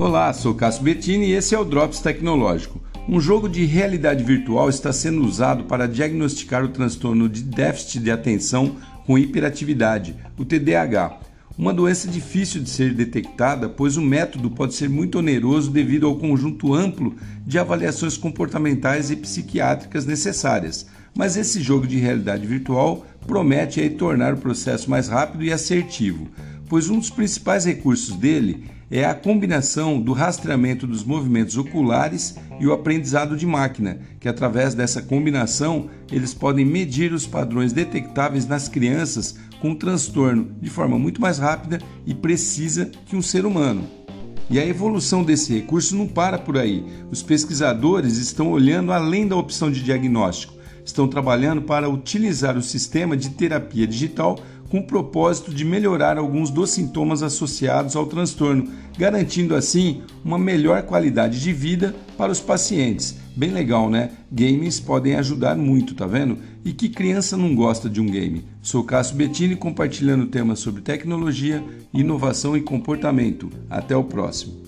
Olá, sou Cássio Bettini e esse é o Drops Tecnológico. Um jogo de realidade virtual está sendo usado para diagnosticar o transtorno de déficit de atenção com hiperatividade, o TDAH. Uma doença difícil de ser detectada, pois o método pode ser muito oneroso devido ao conjunto amplo de avaliações comportamentais e psiquiátricas necessárias. Mas esse jogo de realidade virtual promete aí tornar o processo mais rápido e assertivo, pois um dos principais recursos dele é a combinação do rastreamento dos movimentos oculares e o aprendizado de máquina, que através dessa combinação eles podem medir os padrões detectáveis nas crianças com transtorno de forma muito mais rápida e precisa que um ser humano. E a evolução desse recurso não para por aí. Os pesquisadores estão olhando além da opção de diagnóstico, estão trabalhando para utilizar o sistema de terapia digital com o propósito de melhorar alguns dos sintomas associados ao transtorno, garantindo assim uma melhor qualidade de vida para os pacientes. Bem legal, né? Games podem ajudar muito, tá vendo? E que criança não gosta de um game? Sou Cássio Bettini compartilhando temas sobre tecnologia, inovação e comportamento. Até o próximo.